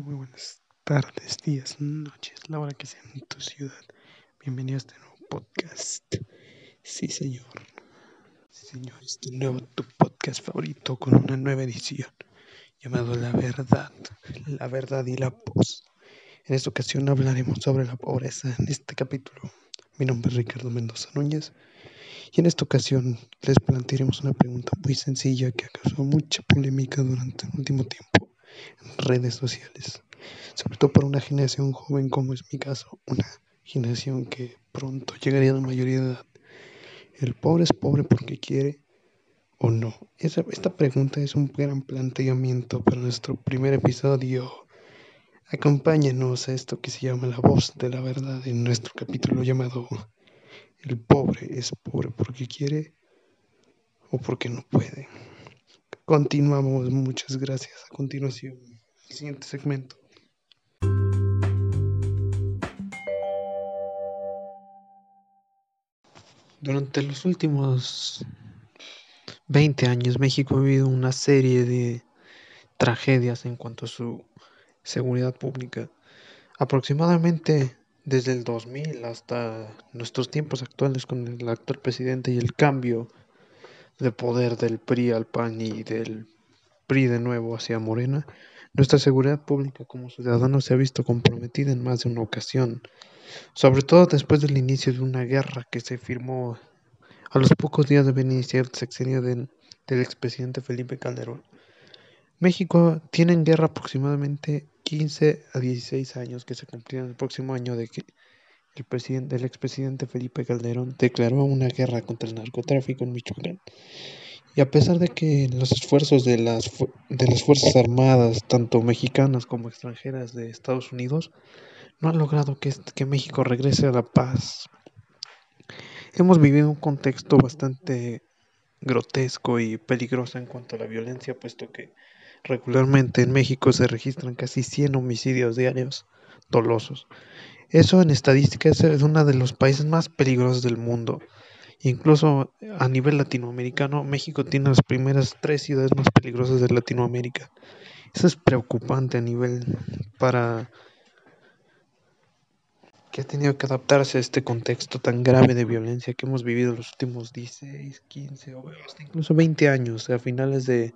muy buenas tardes, días, noches, la hora que sea en tu ciudad. Bienvenido a este nuevo podcast. Sí, señor. Sí, señor, este nuevo tu podcast favorito con una nueva edición llamado La Verdad, la verdad y la voz. En esta ocasión hablaremos sobre la pobreza en este capítulo. Mi nombre es Ricardo Mendoza Núñez y en esta ocasión les plantearemos una pregunta muy sencilla que causado mucha polémica durante el último tiempo redes sociales, sobre todo para una generación joven como es mi caso, una generación que pronto llegaría a la mayoría de edad. ¿El pobre es pobre porque quiere o no? Esa, esta pregunta es un gran planteamiento para nuestro primer episodio. Acompáñanos a esto que se llama La voz de la verdad en nuestro capítulo llamado El pobre es pobre porque quiere o porque no puede. Continuamos, muchas gracias. A continuación, el siguiente segmento. Durante los últimos 20 años, México ha vivido una serie de tragedias en cuanto a su seguridad pública. Aproximadamente desde el 2000 hasta nuestros tiempos actuales con el actual presidente y el cambio de poder del PRI al PAN y del PRI de nuevo hacia Morena, nuestra seguridad pública como ciudadanos se ha visto comprometida en más de una ocasión, sobre todo después del inicio de una guerra que se firmó a los pocos días de haber iniciado el sexenio del, del expresidente Felipe Calderón. México tiene en guerra aproximadamente 15 a 16 años que se cumplirán el próximo año de que el, presidente, el expresidente Felipe Calderón declaró una guerra contra el narcotráfico en Michoacán. Y a pesar de que los esfuerzos de las, de las Fuerzas Armadas, tanto mexicanas como extranjeras de Estados Unidos, no han logrado que, que México regrese a la paz. Hemos vivido un contexto bastante grotesco y peligroso en cuanto a la violencia, puesto que regularmente en México se registran casi 100 homicidios diarios dolosos. Eso en estadística es uno de los países más peligrosos del mundo. Incluso a nivel latinoamericano, México tiene las primeras tres ciudades más peligrosas de Latinoamérica. Eso es preocupante a nivel para que ha tenido que adaptarse a este contexto tan grave de violencia que hemos vivido los últimos 16, 15 o hasta incluso 20 años, a finales de,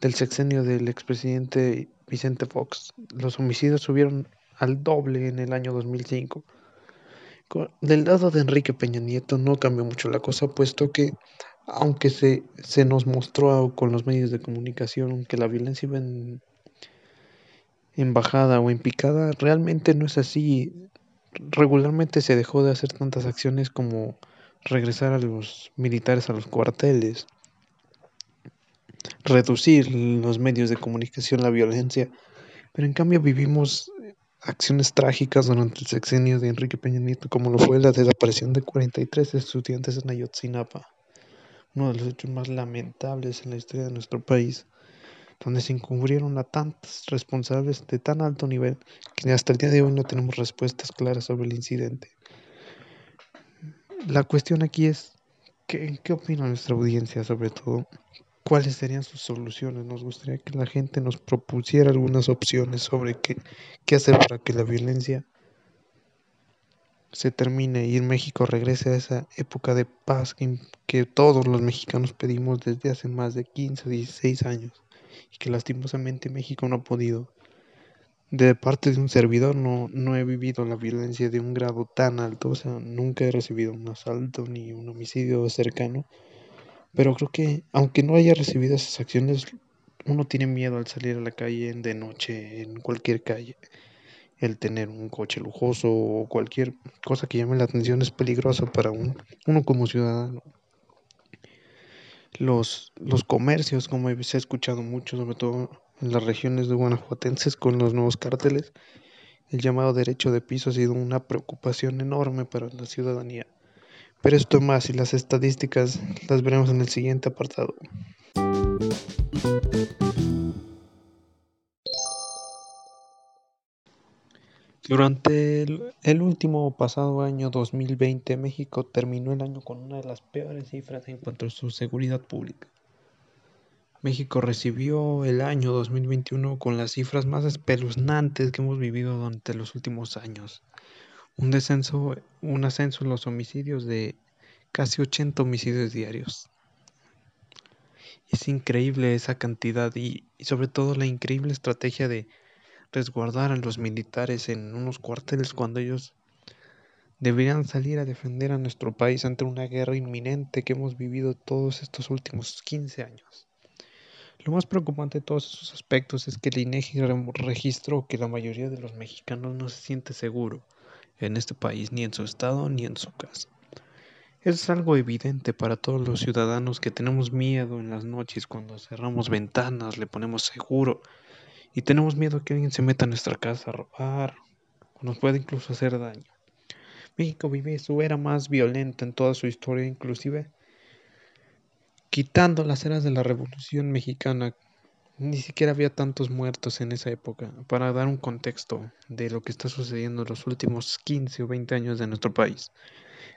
del sexenio del expresidente Vicente Fox. Los homicidios subieron al doble en el año 2005. Del lado de Enrique Peña Nieto no cambió mucho la cosa, puesto que aunque se, se nos mostró con los medios de comunicación que la violencia iba en, en bajada o en picada, realmente no es así. Regularmente se dejó de hacer tantas acciones como regresar a los militares a los cuarteles, reducir los medios de comunicación, la violencia, pero en cambio vivimos acciones trágicas durante el sexenio de Enrique Peña Nieto, como lo fue la desaparición de 43 estudiantes en Ayotzinapa, uno de los hechos más lamentables en la historia de nuestro país, donde se encubrieron a tantos responsables de tan alto nivel que hasta el día de hoy no tenemos respuestas claras sobre el incidente. La cuestión aquí es, ¿qué, qué opina nuestra audiencia sobre todo? Cuáles serían sus soluciones. Nos gustaría que la gente nos propusiera algunas opciones sobre qué, hacer para que la violencia se termine y México regrese a esa época de paz que, que, todos los mexicanos pedimos desde hace más de 15 o 16 años y que lastimosamente México no ha podido. De parte de un servidor no, no he vivido la violencia de un grado tan alto, o sea, nunca he recibido un asalto ni un homicidio cercano pero creo que aunque no haya recibido esas acciones, uno tiene miedo al salir a la calle de noche, en cualquier calle. El tener un coche lujoso o cualquier cosa que llame la atención es peligroso para uno, uno como ciudadano. Los, los comercios, como se ha escuchado mucho, sobre todo en las regiones de guanajuatenses con los nuevos cárteles, el llamado derecho de piso ha sido una preocupación enorme para la ciudadanía. Pero esto más y las estadísticas las veremos en el siguiente apartado. Durante el, último pasado año 2020, México terminó el año con una de las peores cifras en cuanto a su seguridad pública. México recibió el año 2021 con las cifras más espeluznantes que hemos vivido durante los últimos años. Un descenso, un ascenso en los homicidios de casi 80 homicidios diarios. Es increíble esa cantidad y, y sobre todo la increíble estrategia de resguardar a los militares en unos cuarteles cuando ellos deberían salir a defender a nuestro país ante una guerra inminente que hemos vivido todos estos últimos 15 años. Lo más preocupante de todos esos aspectos es que el INEGI registró que la mayoría de los mexicanos no se siente seguro en este país, ni en su estado ni en su casa. Es algo evidente para todos los ciudadanos que tenemos miedo en las noches cuando cerramos ventanas, le ponemos seguro y tenemos miedo que alguien se meta a nuestra casa a robar o nos pueda incluso hacer daño. México vive su era más violenta en toda su historia, inclusive quitando las eras de la Revolución Mexicana, ni siquiera había tantos muertos en esa época. Para dar un contexto de lo que está sucediendo en los últimos 15 o 20 años de nuestro país,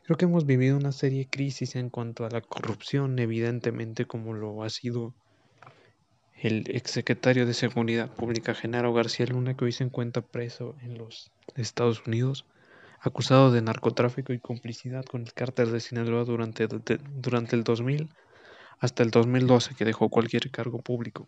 creo que hemos vivido una serie de crisis en cuanto a la corrupción, evidentemente como lo ha sido el exsecretario de Seguridad Pública, Genaro García Luna, que hoy se encuentra preso en los Estados Unidos, acusado de narcotráfico y complicidad con el cártel de Sinaloa durante, durante el 2000 hasta el 2012 que dejó cualquier cargo público.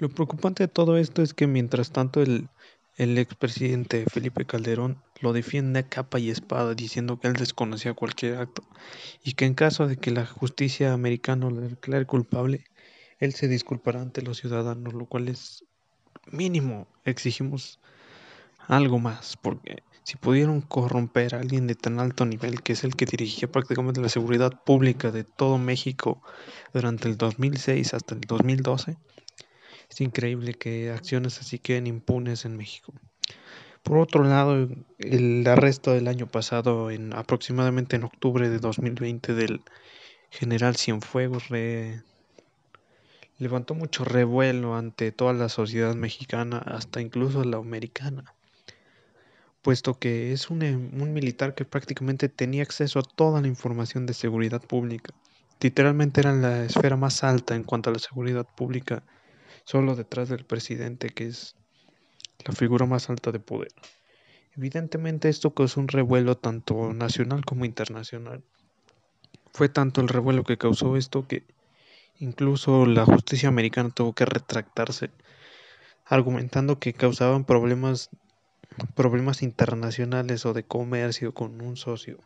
Lo preocupante de todo esto es que mientras tanto el, expresidente Felipe Calderón lo defiende a capa y espada diciendo que él desconocía cualquier acto y que en caso de que la justicia americana lo declare culpable, él se disculpará ante los ciudadanos, lo cual es mínimo. Exigimos algo más, porque si pudieron corromper a alguien de tan alto nivel, que es el que dirigía prácticamente la seguridad pública de todo México durante el 2006 hasta el 2012, es increíble que acciones así queden impunes en México. Por otro lado, el arresto del año pasado, en aproximadamente en octubre de 2020, del general Cienfuegos, levantó mucho revuelo ante toda la sociedad mexicana, hasta incluso la americana puesto que es un, un, militar que prácticamente tenía acceso a toda la información de seguridad pública. Literalmente era la esfera más alta en cuanto a la seguridad pública, solo detrás del presidente, que es la figura más alta de poder. Evidentemente esto causó un revuelo tanto nacional como internacional. Fue tanto el revuelo que causó esto que incluso la justicia americana tuvo que retractarse, argumentando que causaban problemas problemas internacionales o de comercio con un socio.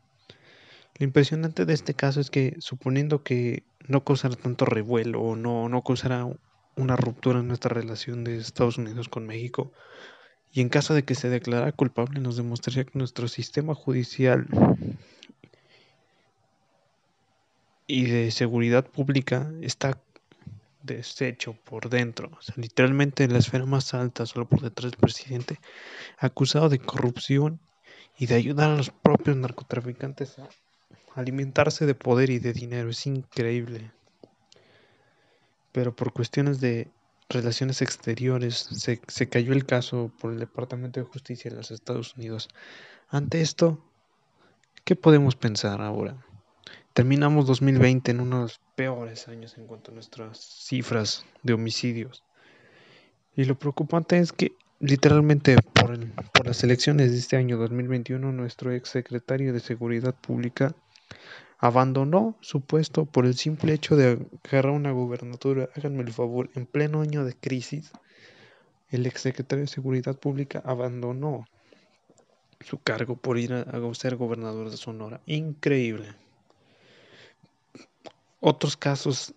Lo impresionante de este caso es que, suponiendo que no causara tanto revuelo o no, no causara una ruptura en nuestra relación de Estados Unidos con México, y en caso de que se declarara culpable, nos demostraría que nuestro sistema judicial y de seguridad pública está deshecho por dentro, literalmente en la esfera más alta, solo por detrás del presidente, acusado de corrupción y de ayudar a los propios narcotraficantes a alimentarse de poder y de dinero. Es increíble. Pero por cuestiones de relaciones exteriores se, se cayó el caso por el Departamento de Justicia de los Estados Unidos. Ante esto, ¿qué podemos pensar ahora? Terminamos 2020 en uno de los peores años en cuanto a nuestras cifras de homicidios. Y lo preocupante es que literalmente por, por las elecciones de este año 2021 nuestro ex secretario de Seguridad Pública abandonó su puesto por el simple hecho de agarrar una gubernatura. Háganme el favor, en pleno año de crisis, el ex secretario de Seguridad Pública abandonó su cargo por ir a ser gobernador de Sonora. Increíble otros casos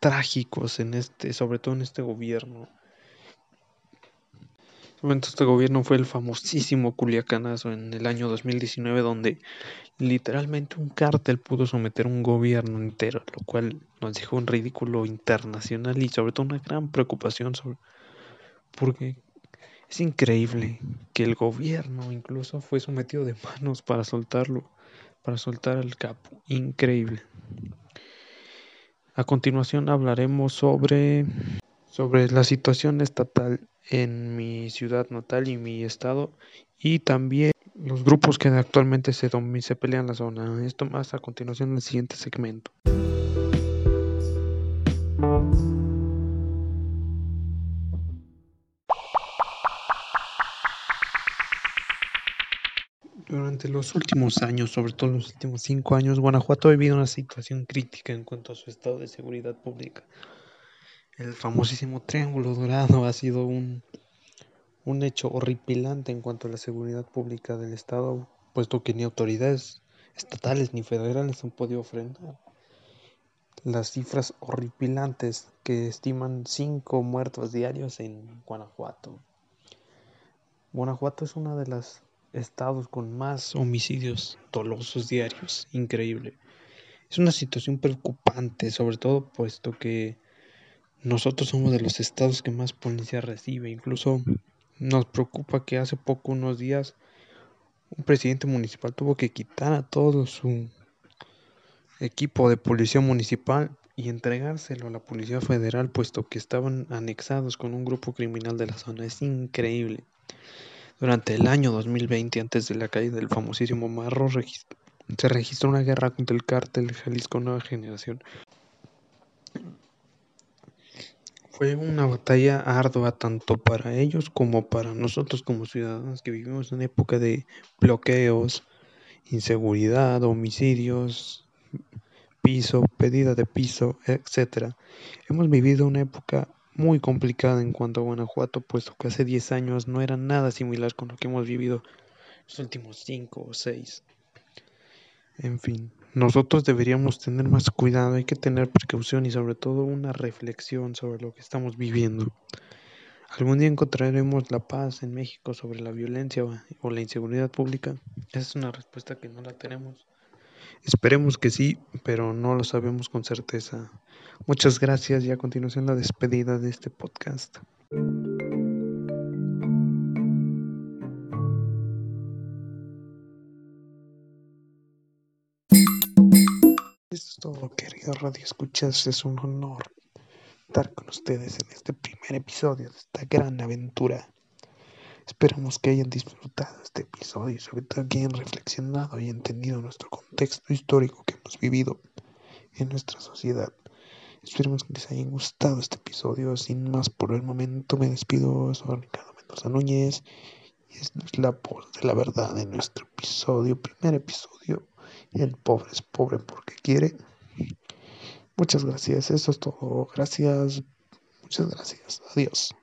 trágicos en este, sobre todo en este gobierno. Este gobierno fue el famosísimo Culiacanazo en el año 2019, donde literalmente un cártel pudo someter un gobierno entero, lo cual nos dejó un ridículo internacional y sobre todo una gran preocupación porque es increíble que el gobierno incluso fue sometido de manos para soltarlo, para soltar al capo. Increíble. A continuación hablaremos sobre, sobre la situación estatal en mi ciudad natal y mi estado y también los grupos que actualmente se, se pelean la zona. Esto más a continuación en el siguiente segmento. Durante los últimos años, sobre todo los últimos cinco años, Guanajuato ha vivido una situación crítica en cuanto a su estado de seguridad pública. El famosísimo Triángulo Dorado ha sido un, un hecho horripilante en cuanto a la seguridad pública del Estado, puesto que ni autoridades estatales ni federales han podido frenar las cifras horripilantes que estiman cinco muertos diarios en Guanajuato. Guanajuato es uno de los estados con más homicidios dolosos diarios, increíble. Es una situación preocupante, sobre todo puesto que nosotros somos de los estados que más policía recibe. Incluso nos preocupa que hace poco, unos días, un presidente municipal tuvo que quitar a todo su equipo de policía municipal y entregárselo a la Policía Federal, puesto que estaban anexados con un grupo criminal de la zona. Es increíble. Durante el año 2020, antes de la caída del famosísimo Marro, se registró una guerra contra el cártel Jalisco Nueva Generación. Fue una batalla ardua tanto para ellos como para nosotros como ciudadanos que vivimos en una época de bloqueos, inseguridad, homicidios, piso, pedida de piso, etc. Hemos vivido una época muy complicada en cuanto a Guanajuato, puesto que hace 10 años no era nada similar con lo que hemos vivido los últimos 5 o 6. En fin, nosotros deberíamos tener más cuidado, hay que tener precaución y sobre todo una reflexión sobre lo que estamos viviendo. ¿Algún día encontraremos la paz en México sobre la violencia o la inseguridad pública? Esa es una respuesta que no la tenemos. Esperemos que sí, pero no lo sabemos con certeza. Muchas gracias y a continuación la despedida de este podcast. Todo, querido Radio Escuchas. Es un honor estar con ustedes en este primer episodio de esta gran aventura. Esperamos que hayan disfrutado este episodio y sobre todo que hayan reflexionado y entendido nuestro contexto histórico que hemos vivido en nuestra sociedad. Esperemos que les haya gustado este episodio. Sin más por el momento me despido. Soy Ricardo Mendoza Núñez y es la voz de la verdad en nuestro episodio, primer episodio. El pobre es pobre porque quiere. Muchas gracias. Eso es todo. Gracias. Muchas gracias. Adiós.